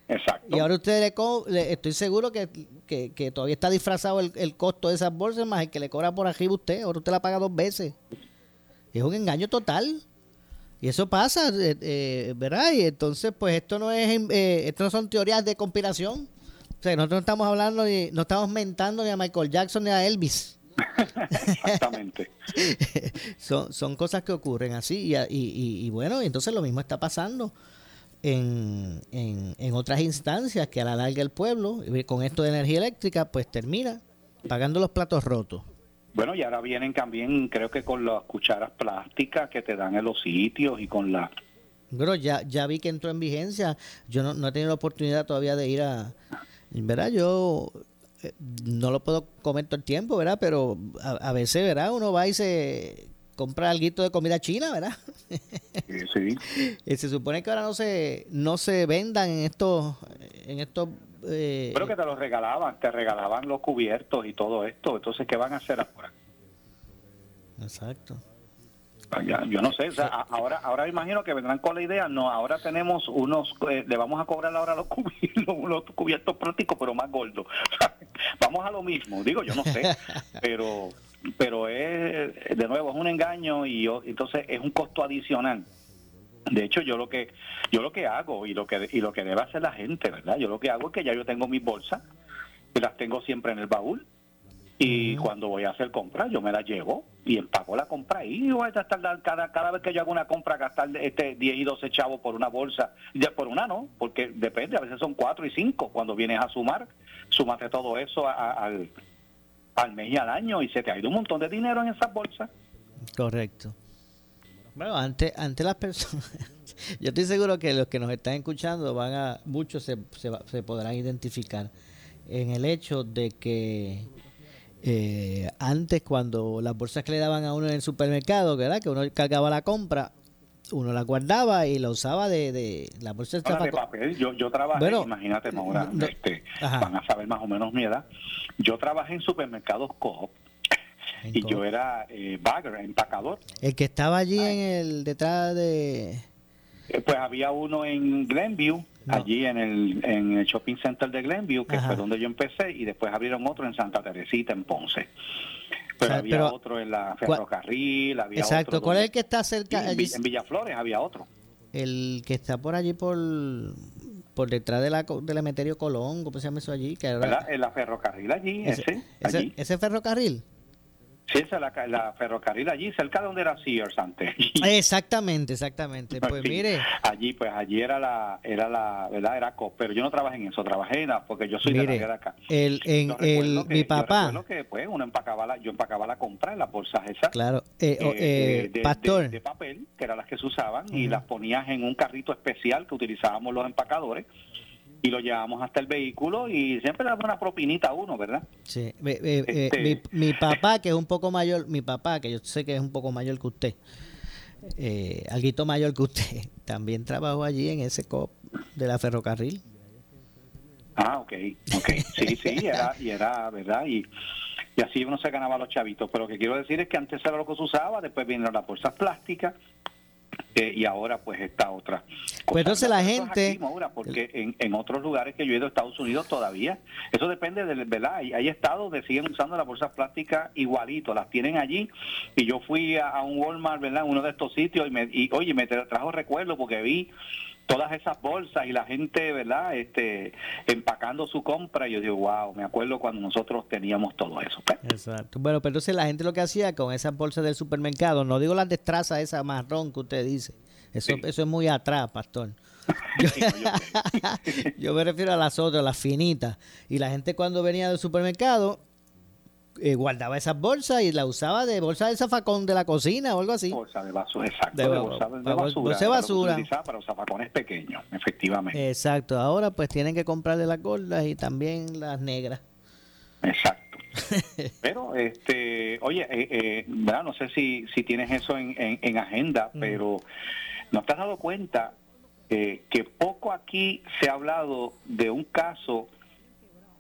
Exacto. Y ahora usted le, estoy seguro que, que, todavía está disfrazado el, el, costo de esas bolsas más el que le cobra por arriba usted. Ahora usted la paga dos veces. Es un engaño total. Y eso pasa, eh, eh, ¿verdad? Y entonces, pues esto no es, eh, esto no son teorías de conspiración. O sea, nosotros no estamos hablando, ni, no estamos mentando ni a Michael Jackson ni a Elvis. Exactamente. son, son cosas que ocurren así. Y, y, y, bueno, entonces lo mismo está pasando en, en, otras instancias que a la larga el pueblo, con esto de energía eléctrica, pues termina pagando los platos rotos. Bueno, y ahora vienen también, creo que con las cucharas plásticas que te dan en los sitios y con la... Bueno, ya, ya vi que entró en vigencia. Yo no, no he tenido la oportunidad todavía de ir a... ¿Verdad? Yo eh, no lo puedo comer todo el tiempo, ¿verdad? Pero a, a veces, ¿verdad? Uno va y se compra algo de comida china, ¿verdad? Sí. se supone que ahora no se no se vendan en estos en estos eh, Pero que te los regalaban, te regalaban los cubiertos y todo esto. Entonces, ¿qué van a hacer ahora? Exacto. Ah, yo no sé, ahora ahora imagino que vendrán con la idea, no, ahora tenemos unos, eh, le vamos a cobrar ahora los cubiertos, cubiertos prácticos, pero más gordos. vamos a lo mismo, digo, yo no sé, pero pero es de nuevo es un engaño y entonces es un costo adicional. De hecho yo lo que yo lo que hago y lo que y lo que debe hacer la gente verdad yo lo que hago es que ya yo tengo mis bolsas y las tengo siempre en el baúl y cuando voy a hacer compras yo me las llevo y empago la compra y voy a gastar cada, cada vez que yo hago una compra gastar este 10 y 12 chavos por una bolsa ya por una no porque depende a veces son 4 y 5 cuando vienes a sumar súmate todo eso al al mes y al año y se te ha ido un montón de dinero en esas bolsas. Correcto. Bueno, ante, ante las personas, yo estoy seguro que los que nos están escuchando van a, muchos se, se, podrán identificar en el hecho de que eh, antes cuando las bolsas que le daban a uno en el supermercado, ¿verdad? que uno cargaba la compra, uno la guardaba y la usaba de, de la bolsa de, papel. Yo, yo trabajé, imagínate, Maura, este, van a saber más o menos mi edad. Yo trabajé en supermercados Coop y yo era eh, bagger, empacador. El que estaba allí en el detrás de... Eh, pues había uno en Glenview, allí en el, en el shopping center de Glenview, que fue donde yo empecé, y después abrieron otro en Santa Teresita, en Ponce. Pero había otro en la ferrocarril, había Exacto, ¿cuál es el que está cerca? En, en Villaflores había otro. El que está por allí por por detrás de la del Emeterio Colón, ¿cómo se llama eso allí? Que En la ferrocarril allí, ese, ese, ese ferrocarril. Sí, esa es la, ferrocarril allí, cerca de donde era Sears antes. Exactamente, exactamente. Pues mire. Allí, pues allí era la, era la, ¿verdad? Era COP, pero yo no trabajé en eso, trabajé en la, porque yo soy de la de acá. El, en, el, mi papá. Yo que pues uno empacaba la, yo empacaba la compra en las bolsas esas. Claro. Eh, eh, de, pastor. De, papel, que eran las que se usaban, y las ponías en un carrito especial que utilizábamos los empacadores y lo llevamos hasta el vehículo y siempre le daba una propinita a uno, ¿verdad? Sí, eh, este mi, papá, que es un poco mayor, mi papá, que yo sé que es un poco mayor que usted, eh, alguito mayor que usted, también trabajó allí en ese COP de la ferrocarril. Ah, ok, ok, sí, sí, era, y era, ¿verdad? Y, y así uno se ganaba los chavitos, pero lo que quiero decir es que antes era lo que se usaba, después vinieron las bolsas plásticas, eh, y ahora pues esta otra. Pues entonces la gente... porque en, en, otros lugares que yo he ido a Estados Unidos todavía, eso depende de, ¿verdad? Hay, hay estados donde siguen usando las bolsas plásticas igualito, las tienen allí y yo fui a, un Walmart, ¿verdad? En uno de estos sitios y, me, y oye, me trajo recuerdo porque vi todas esas bolsas y la gente, ¿verdad? Este, empacando su compra. Y yo digo, wow, me acuerdo cuando nosotros teníamos todo eso. Exacto. Bueno, pero entonces la gente lo que hacía con esas bolsas del supermercado, no digo las destrazas esa marrón que usted dice, eso, eso es muy atrás, pastor. yo me refiero a las otras, las finitas. Y la gente cuando venía del supermercado eh, guardaba esas bolsas y la usaba de bolsa de zafacón de la cocina o algo así. Bolsa de basura, exacto. De, bolsa de, basura. Bolsa de basura. Para, zafacones pequeños, efectivamente. Exacto. Ahora pues tienen que comprarle las gordas y también las negras. Exacto. pero, este, oye, eh, eh, no sé si, si tienes eso en, en, agenda, pero ¿no te has dado cuenta que poco aquí se ha hablado de un caso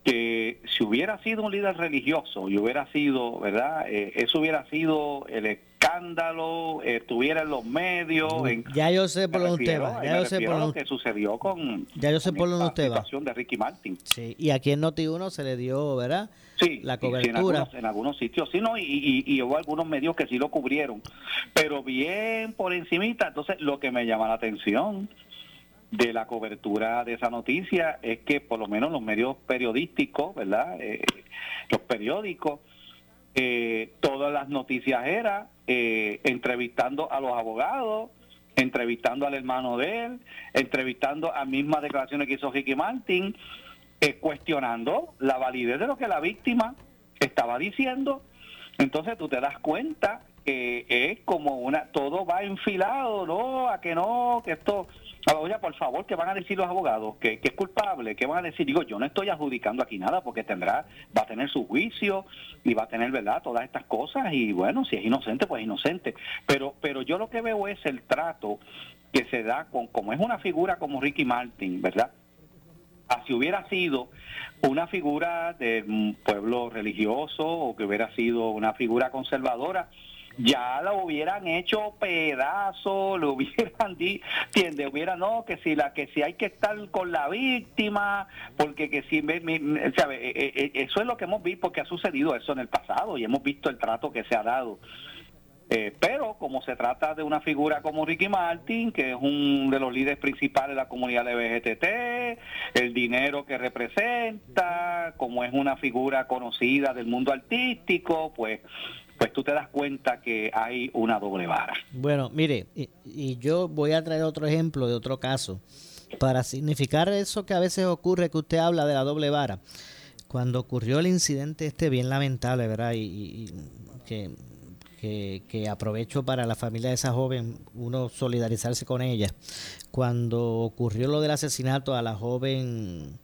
que si hubiera sido un líder religioso y hubiera sido, ¿verdad? Eh, eso hubiera sido el escándalo, estuviera en los medios. ya yo sé por dónde usted va. Ya yo sé por lo que sucedió con, ya yo sé por dónde usted va. de Ricky Martin. Sí, y aquí en Noti1 se le dio, ¿verdad? Sí, la cobertura. en, algunos, sitios sí, ¿no? Y, y, hubo algunos medios que sí lo cubrieron, pero bien por encimita. Entonces, lo que me llama la atención de la cobertura de esa noticia es que por lo menos los medios periodísticos, ¿verdad? Eh, los periódicos, eh, todas las noticias eran eh, entrevistando a los abogados, entrevistando al hermano de él, entrevistando a mismas declaraciones que hizo Ricky Martin, cuestionando la validez de lo que la víctima estaba diciendo. Entonces tú te das cuenta que es como una, todo va enfilado, ¿no? A que no, que esto Oye, por favor, ¿qué van a decir los abogados? ¿Que, es culpable? ¿Qué van a decir? Digo, yo no estoy adjudicando aquí nada porque tendrá, va a tener su juicio y va a tener, ¿verdad?, todas estas cosas y bueno, si es inocente, pues inocente. Pero, pero yo lo que veo es el trato que se da con, como es una figura como Ricky Martin, ¿verdad? si hubiera sido una figura de pueblo religioso o que hubiera sido una figura conservadora, ya lo hubieran hecho pedazo, lo hubieran dicho, Hubiera, no, que si la que si hay que estar con la víctima, porque que si, ¿sabe? E, e, e, eso es lo que hemos visto, porque ha sucedido eso en el pasado y hemos visto el trato que se ha dado. Eh, pero como se trata de una figura como Ricky Martin, que es uno de los líderes principales de la comunidad LGBTT, el dinero que representa, como es una figura conocida del mundo artístico, pues pues tú te das cuenta que hay una doble vara. Bueno, mire, y, yo voy a traer otro ejemplo de otro caso para significar eso que a veces ocurre que usted habla de la doble vara. Cuando ocurrió el incidente este bien lamentable, ¿verdad? Y, que, que, aprovecho para la familia de esa joven, uno solidarizarse con ella. Cuando ocurrió lo del asesinato a la joven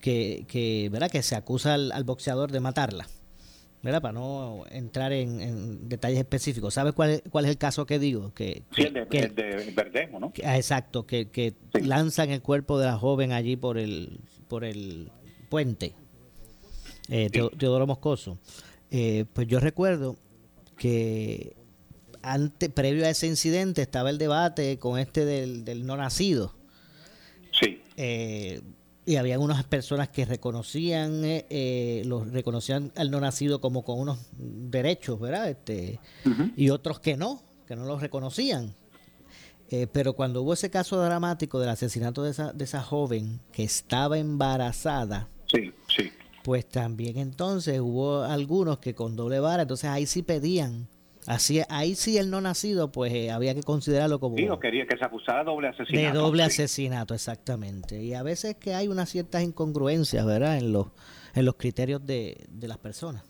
que, que, ¿verdad? que se acusa al boxeador de matarla ¿verdad? Para no entrar en, detalles específicos. ¿Sabes cuál es, cuál es el caso que digo? Que, sí, el de, Verdemo, ¿no? Ah, exacto, que, lanzan el cuerpo de la joven allí por el, por el puente, eh, Teodoro Moscoso. Eh, pues yo recuerdo que antes, previo a ese incidente estaba el debate con este del, del no nacido. Sí. Eh, y había unas personas que reconocían eh, eh, los reconocían al no nacido como con unos derechos verdad este y otros que no que no los reconocían. Eh, pero cuando hubo ese caso dramático del asesinato de esa, de esa joven que estaba embarazada sí sí. pues también entonces hubo algunos que con doble vara entonces ahí sí pedían Así, ahí sí el no nacido, pues eh, había que considerarlo como... Sí, quería que se acusara doble asesinato. De doble asesinato, exactamente. Y a veces que hay unas ciertas incongruencias, ¿verdad? En los, en los criterios de, de las personas.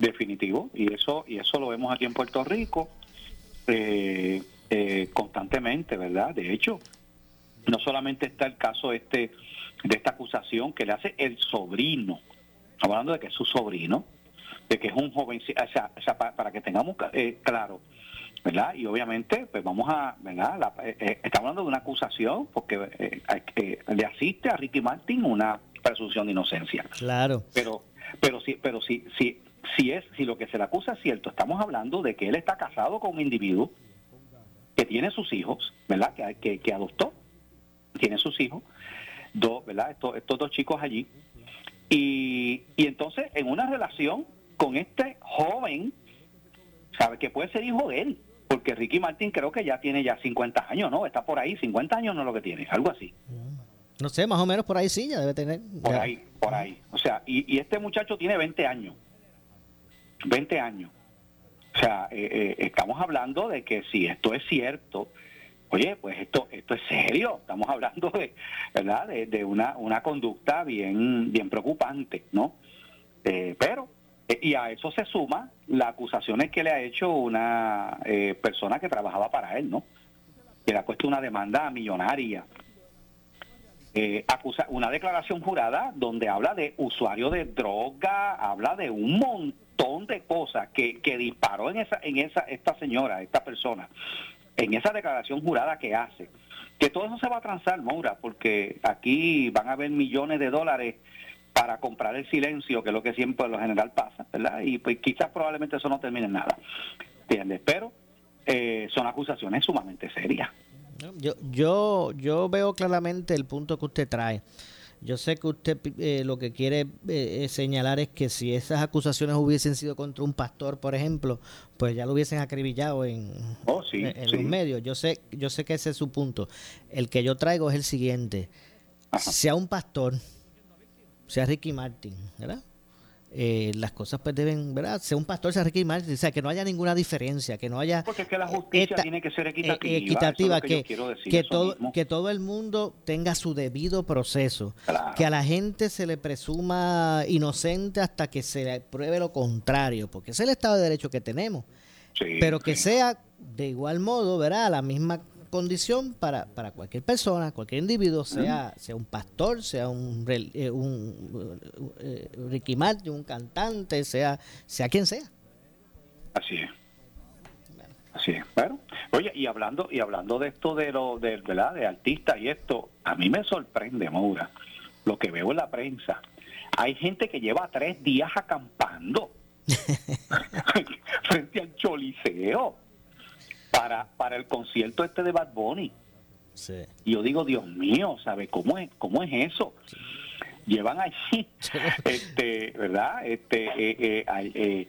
Definitivo, y eso, y eso lo vemos aquí en Puerto Rico eh, eh, constantemente, ¿verdad? De hecho, no solamente está el caso este de esta acusación que le hace el sobrino, estamos hablando de que es su sobrino, de que es un joven, o sea, para, que tengamos eh, claro, ¿verdad? Y obviamente, pues vamos a, ¿verdad? Eh, eh, estamos hablando de una acusación porque le asiste a Ricky Martin una presunción de inocencia. Claro. Pero, pero sí, pero sí, sí, si es, si lo que se le acusa es cierto, estamos hablando de que él está casado con un individuo que tiene sus hijos, ¿verdad? Que, que, adoptó, tiene sus hijos, dos, ¿verdad? Estos, estos dos chicos allí. Y, y entonces, en una relación con este joven, sabe que puede ser hijo de él, porque Ricky Martin creo que ya tiene ya 50 años, ¿no? Está por ahí, 50 años no es lo que tiene, algo así. No sé, más o menos por ahí sí, ya debe tener. Por ahí, por ahí. O sea, y, y este muchacho tiene 20 años. 20 años. O sea, eh, eh, estamos hablando de que si esto es cierto, oye, pues esto esto es serio. Estamos hablando de, ¿verdad? De, una, una conducta bien bien preocupante, ¿no? Eh, pero y a eso se suma las acusaciones que le ha hecho una persona que trabajaba para él, ¿no? Que le ha puesto una demanda millonaria. acusa una declaración jurada donde habla de usuario de droga, habla de un montón de cosas que, que disparó en esa, en esa, esta señora, esta persona, en esa declaración jurada que hace, que todo eso se va a transar, Moura, porque aquí van a haber millones de dólares para comprar el silencio, que es lo que siempre lo general pasa, ¿verdad? Y pues quizás probablemente eso no termine en nada, ¿entiendes? Pero eh, son acusaciones sumamente serias. Yo, yo, yo veo claramente el punto que usted trae. Yo sé que usted eh, lo que quiere eh, señalar es que si esas acusaciones hubiesen sido contra un pastor, por ejemplo, pues ya lo hubiesen acribillado en, oh, en, los medios. Yo sé, yo sé que ese es su punto. El que yo traigo es el siguiente. Sea un pastor, sea Ricky Martin, ¿verdad? eh, las cosas pues deben, ¿verdad? Ser un pastor, ser Ricky Martin, o sea, que no haya ninguna diferencia, que no haya... Porque es que la justicia tiene que ser eh, equitativa. que, que, todo, que todo el mundo tenga su debido proceso, que a la gente se le presuma inocente hasta que se le pruebe lo contrario, porque es el Estado de Derecho que tenemos. pero que sea de igual modo, ¿verdad? La misma condición para, para cualquier persona, cualquier individuo, sea, sea un pastor, sea un, eh, un eh, Ricky Martin, un cantante, sea, sea quien sea. Así es. Así es. Bueno, oye, y hablando y hablando de esto de lo de, ¿verdad? de artistas y esto, a mí me sorprende, Maura, lo que veo en la prensa. Hay gente que lleva tres días acampando frente al choliseo para, para el concierto este de Bad Bunny. Y yo digo, Dios mío, ¿sabe cómo es, cómo es eso? Llevan allí, este, ¿verdad? Este, eh, eh, eh,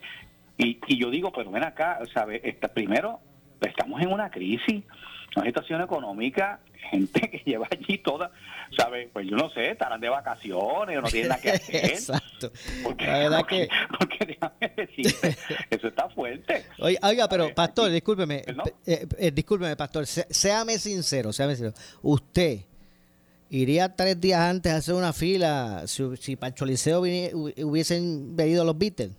y, y yo digo, pero ven acá, ¿sabe? Este, primero, estamos en una crisis, una situación económica, gente que lleva allí toda, ¿sabes? Pues yo no sé, estarán de vacaciones o no tienen nada que hacer. Exacto. Porque, la verdad que... porque déjame decirte, eso está fuerte. Oiga, pero pastor, discúlpeme, eh, eh, discúlpeme, pastor, séame sincero, séame sincero. Usted iría tres días antes a hacer una fila si, si para hubiesen venido los Beatles.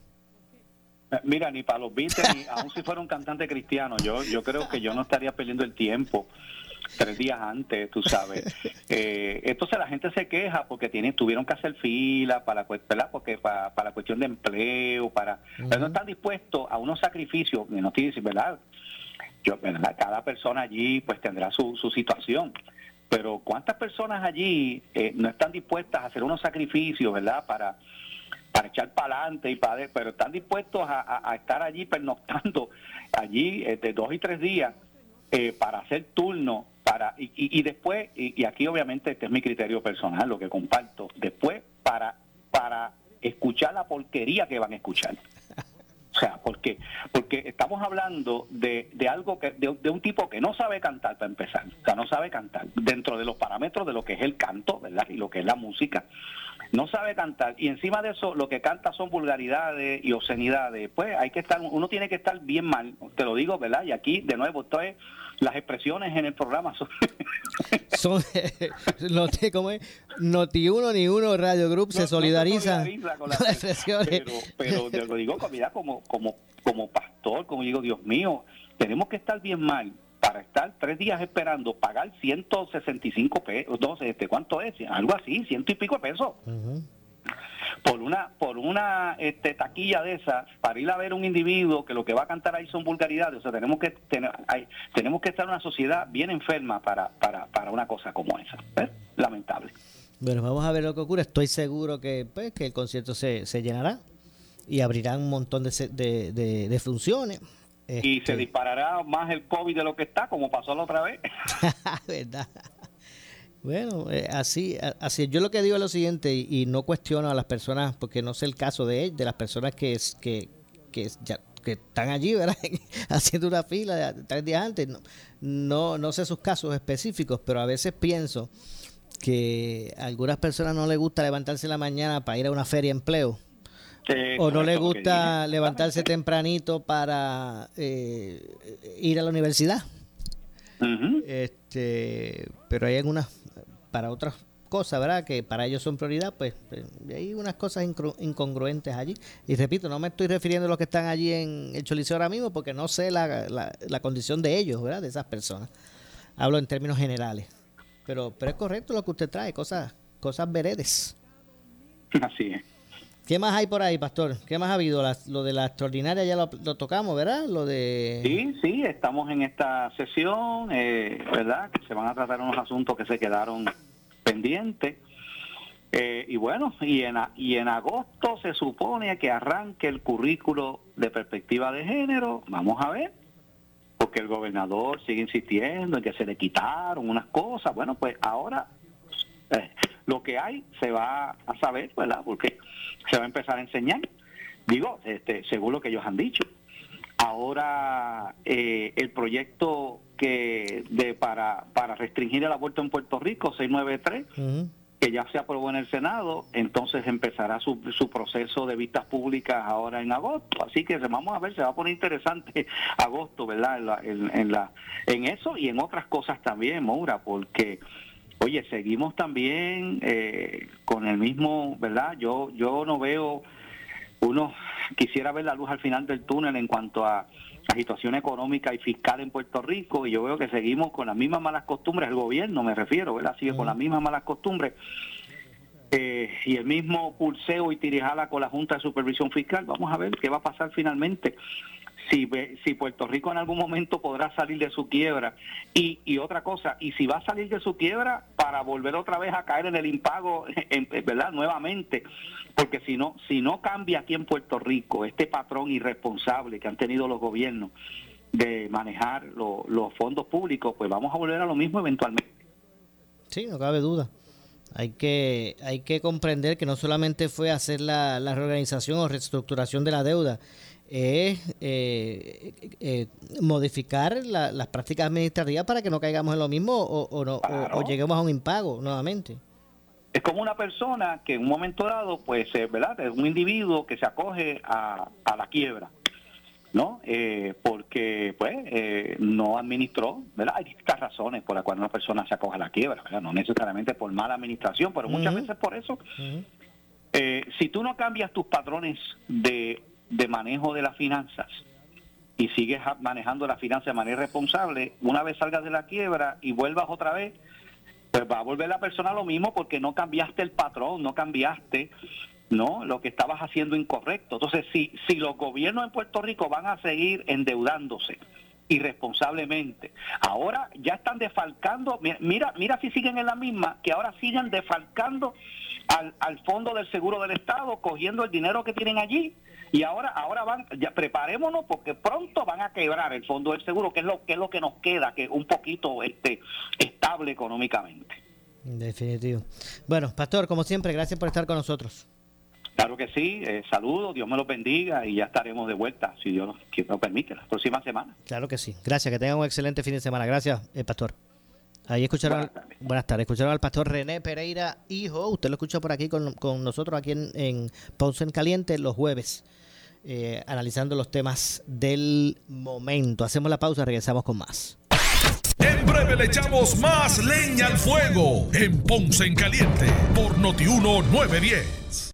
Eh, mira, ni para los Beatles, ni aun si fuera un cantante cristiano, yo, yo creo que yo no estaría perdiendo el tiempo tres días antes, tú sabes. Eh, entonces la gente se queja porque tienen, tuvieron que hacer fila para, ¿verdad? Porque para, para la cuestión de empleo, para, pero no están dispuestos a unos sacrificios, no diciendo, ¿verdad? Yo, Cada persona allí pues tendrá su, su situación. Pero ¿cuántas personas allí eh, no están dispuestas a hacer unos sacrificios, ¿verdad? Para, para echar para adelante y para pero están dispuestos a, estar allí pernoctando allí eh, de dos y tres días eh, para hacer turno para y, y, después y, aquí obviamente este es mi criterio personal lo que comparto después para para escuchar la porquería que van a escuchar o sea, porque porque estamos hablando de, de algo que de, un tipo que no sabe cantar para empezar, o sea, no sabe cantar dentro de los parámetros de lo que es el canto, ¿verdad? Y lo que es la música. No sabe cantar y encima de eso lo que canta son vulgaridades y obscenidades. Pues hay que estar uno tiene que estar bien mal, te lo digo, ¿verdad? Y aquí de nuevo esto es las expresiones en el programa son, son no ¿cómo es? Noti uno ni uno Radio Group se solidariza, con, las, expresiones. Pero, pero lo digo como, como, como pastor, como digo, Dios mío, tenemos que estar bien mal para estar tres días esperando pagar 165 pesos, no sé, este, ¿cuánto es? Algo así, ciento y pico de pesos por una por una este, taquilla de esas para ir a ver un individuo que lo que va a cantar ahí son vulgaridades. O sea tenemos que tener hay, tenemos que estar en una sociedad bien enferma para para, para una cosa como esa lamentable. Bueno vamos a ver lo que ocurre. Estoy seguro que pues que el concierto se, se llenará y abrirán un montón de, de, de, funciones. Y se este disparará más el COVID de lo que está, como pasó la otra vez. ¿Verdad? Bueno, eh, así, así yo lo que digo es lo siguiente y, no cuestiono a las personas porque no sé el caso de de las personas que que, que ya que están allí, ¿verdad? haciendo una fila de tres días antes. No, no, no sé sus casos específicos, pero a veces pienso que a algunas personas no les gusta levantarse en la mañana para ir a una feria de empleo. o no les gusta levantarse tempranito para eh, ir a la universidad. este, pero hay algunas para otras cosas, ¿verdad? Que para ellos son prioridad, pues, pues hay unas cosas incongruentes allí. Y repito, no me estoy refiriendo a los que están allí en el Choliseo ahora mismo porque no sé la, la, condición de ellos, ¿verdad? De esas personas. Hablo en términos generales. Pero, pero es correcto lo que usted trae, cosas, cosas veredes. Así es. ¿Qué más hay por ahí, pastor? ¿Qué más ha habido? lo de la extraordinaria ya lo, tocamos, ¿verdad? Lo de... Sí, sí, estamos en esta sesión, eh, ¿verdad? Que se van a tratar unos asuntos que se quedaron pendiente. Eh, y bueno, y en, y en agosto se supone que arranque el currículo de perspectiva de género. Vamos a ver, porque el gobernador sigue insistiendo en que se le quitaron unas cosas. Bueno, pues ahora eh, lo que hay se va a saber, ¿verdad? Porque se va a empezar a enseñar. Digo, este, según lo que ellos han dicho. Ahora eh, el proyecto que de para, para restringir el aborto en Puerto Rico, 693, que ya se aprobó en el Senado, entonces empezará su, su proceso de vistas públicas ahora en agosto. Así que vamos a ver, se va a poner interesante agosto, ¿verdad? En, la, en, la, en eso y en otras cosas también, Moura, porque... Oye, seguimos también eh, con el mismo, ¿verdad? Yo yo no veo uno quisiera ver la luz al final del túnel en cuanto a la situación económica y fiscal en Puerto Rico y yo veo que seguimos con las mismas malas costumbres, el gobierno me refiero, ¿verdad? Sigue con las mismas malas costumbres eh, y el mismo pulseo y tirijala con la Junta de Supervisión Fiscal. Vamos a ver qué va a pasar finalmente si, si Puerto Rico en algún momento podrá salir de su quiebra. Y, y otra cosa, y si va a salir de su quiebra para volver otra vez a caer en el impago, en, ¿verdad? Nuevamente. Porque si no, si no cambia aquí en Puerto Rico este patrón irresponsable que han tenido los gobiernos de manejar los fondos públicos, pues vamos a volver a lo mismo eventualmente. Sí, no cabe duda. Hay que, hay que comprender que no solamente fue hacer la, la reorganización o reestructuración de la deuda, es eh, eh, modificar las prácticas administrativas para que no caigamos en lo mismo o, no, o, lleguemos a un impago nuevamente. Es como una persona que en un momento dado, pues, eh, ¿verdad? Es un individuo que se acoge a, la quiebra, ¿no? porque, pues, no administró, ¿verdad? Hay distintas razones por las cuales una persona se acoge a la quiebra, ¿verdad? No necesariamente por mala administración, pero muchas veces por eso. si tú no cambias tus patrones de de manejo de las finanzas y sigues manejando la finanza de manera responsable, una vez salgas de la quiebra y vuelvas otra vez, pues va a volver la persona lo mismo porque no cambiaste el patrón, no cambiaste no lo que estabas haciendo incorrecto. Entonces, si, si los gobiernos en Puerto Rico van a seguir endeudándose irresponsablemente, ahora ya están defalcando, mira, mira si siguen en la misma, que ahora siguen defalcando al, al fondo del seguro del Estado, cogiendo el dinero que tienen allí y ahora, ahora van, ya preparémonos porque pronto van a quebrar el fondo del seguro, que es lo que es lo que nos queda, que un poquito este estable económicamente. Definitivo. Bueno, pastor, como siempre, gracias por estar con nosotros. Claro que sí, eh, saludos, Dios me los bendiga y ya estaremos de vuelta, si Dios nos, nos permite, la próxima semana. Claro que sí. Gracias, que tengan un excelente fin de semana. Gracias, eh, pastor. Ahí escucharon, buenas tardes. escucharon al pastor René Pereira, hijo, usted lo escuchó por aquí con, nosotros aquí en, en Ponce en Caliente los jueves. Eh, analizando los temas del momento. Hacemos la pausa, regresamos con más. En breve le echamos más leña al fuego en Ponce en Caliente por Notiuno 910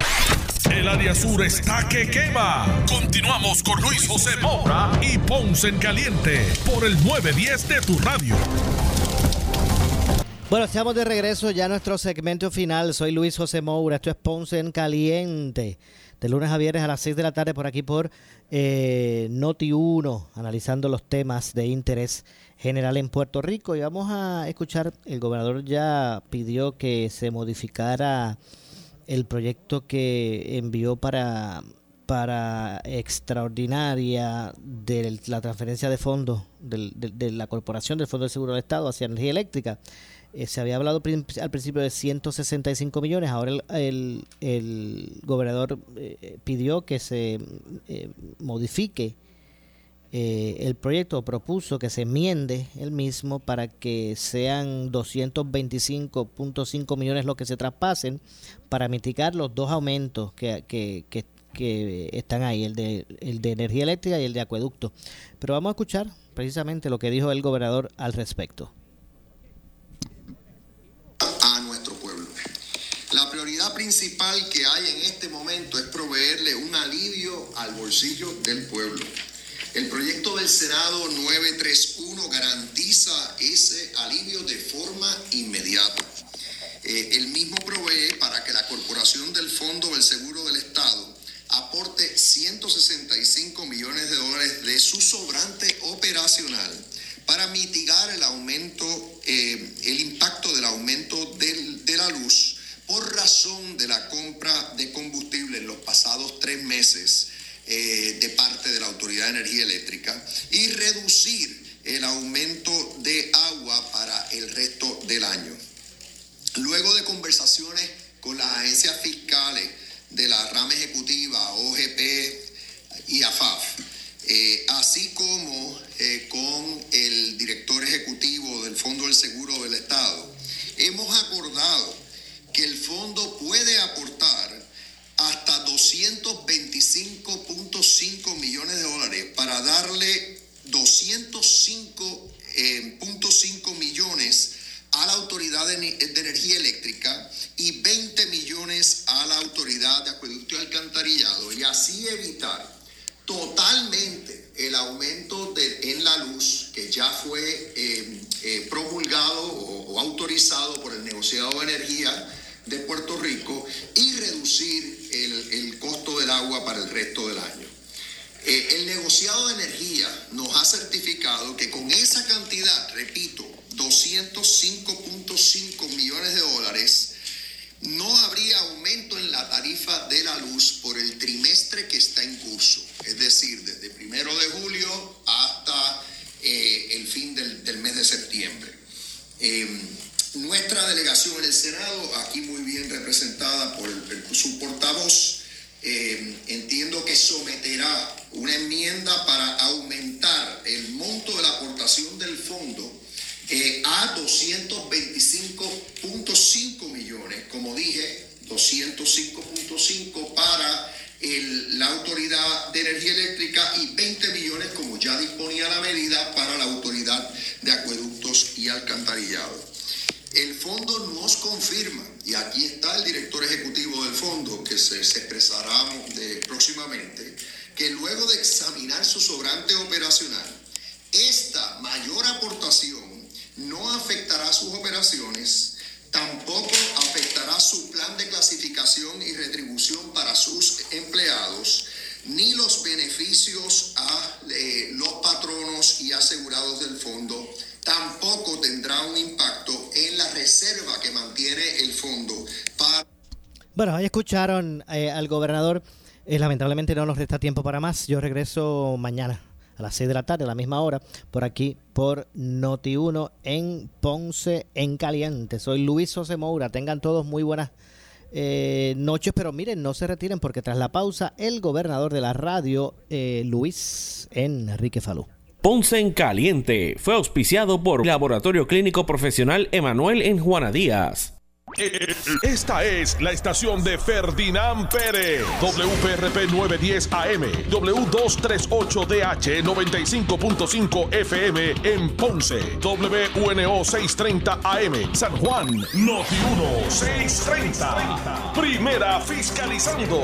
El área sur está que quema. Continuamos con Luis José Moura y Ponce en Caliente por el 910 de tu radio. Bueno, estamos de regreso ya a nuestro segmento final. Soy Luis José Moura. Esto es Ponce en Caliente. De lunes a viernes a las 6 de la tarde por aquí por eh, Noti 1, analizando los temas de interés general en Puerto Rico. Y vamos a escuchar, el gobernador ya pidió que se modificara el proyecto que envió para, para extraordinaria de la transferencia de fondos de, la Corporación del Fondo del Seguro del Estado hacia energía eléctrica. Eh, se había hablado al principio de 165 millones, ahora el, el, gobernador eh, pidió que se eh, modifique eh, el proyecto propuso que se enmiende el mismo para que sean 225.5 millones los que se traspasen para mitigar los dos aumentos que, que, que, están ahí, el de, el de energía eléctrica y el de acueducto. Pero vamos a escuchar precisamente lo que dijo el gobernador al respecto. A nuestro pueblo. La prioridad principal que hay en este momento es proveerle un alivio al bolsillo del pueblo el proyecto del Senado 931 garantiza ese alivio de forma inmediata. Eh, el mismo provee para que la Corporación del Fondo del Seguro del Estado aporte 165 millones de dólares de su sobrante operacional para mitigar el aumento, eh, el impacto del aumento de la luz por razón de la compra de combustible en los pasados tres meses eh, de parte de la Autoridad de Energía Eléctrica y reducir el aumento de agua para el resto del año. Luego de conversaciones con las agencias fiscales de la rama ejecutiva, OGP y AFAF, eh, así como eh, con el director ejecutivo del Fondo del Seguro del Estado, hemos acordado que el fondo puede aportar hasta 225.5 millones de dólares para darle 205.5 eh, millones a la Autoridad de, Energía Eléctrica y 20 millones a la Autoridad de Acueducto y Alcantarillado y así evitar totalmente el aumento en la luz que ya fue eh, eh, promulgado o autorizado por el negociado de energía de Puerto Rico y reducir el, costo del agua para el resto del año. Eh, el negociado de energía nos ha certificado que con esa cantidad, repito, 205.5 millones de dólares, no habría aumento en la tarifa de la luz por el trimestre que está en curso, es decir, desde primero de julio hasta eh, el fin del, mes de septiembre. Eh, nuestra delegación en el Senado, aquí muy bien representada por su portavoz, eh, entiendo que someterá una enmienda para aumentar el monto de la aportación del fondo eh, a 225.5 millones, como dije, 205.5 para la Autoridad de Energía Eléctrica y 20 millones, como ya disponía la medida, para la Autoridad de Acueductos y Alcantarillado. El fondo nos confirma, y aquí está el director ejecutivo del fondo, que se, expresará próximamente, que luego de examinar su sobrante operacional, esta mayor aportación no afectará sus operaciones, tampoco afectará su plan de clasificación y retribución para sus empleados, ni los beneficios a eh, los patronos y asegurados del fondo tampoco tendrá un impacto en la reserva que mantiene el fondo para... Bueno, ahí escucharon eh, al gobernador. Eh, lamentablemente no nos resta tiempo para más. Yo regreso mañana a las 6 de la tarde, a la misma hora, por aquí, por Noti1 en Ponce en Caliente. Soy Luis José Moura. Tengan todos muy buenas eh, noches, pero miren, no se retiren porque tras la pausa, el gobernador de la radio, Luis Enrique Falú. Ponce en Caliente fue auspiciado por Laboratorio Clínico Profesional Emanuel en Juana Díaz. Esta es la estación de Ferdinand Pérez, WPRP 910 AM, W238DH 95.5 FM en Ponce, WNO 630 AM, San Juan, Noti 1 630. Primera fiscalizando.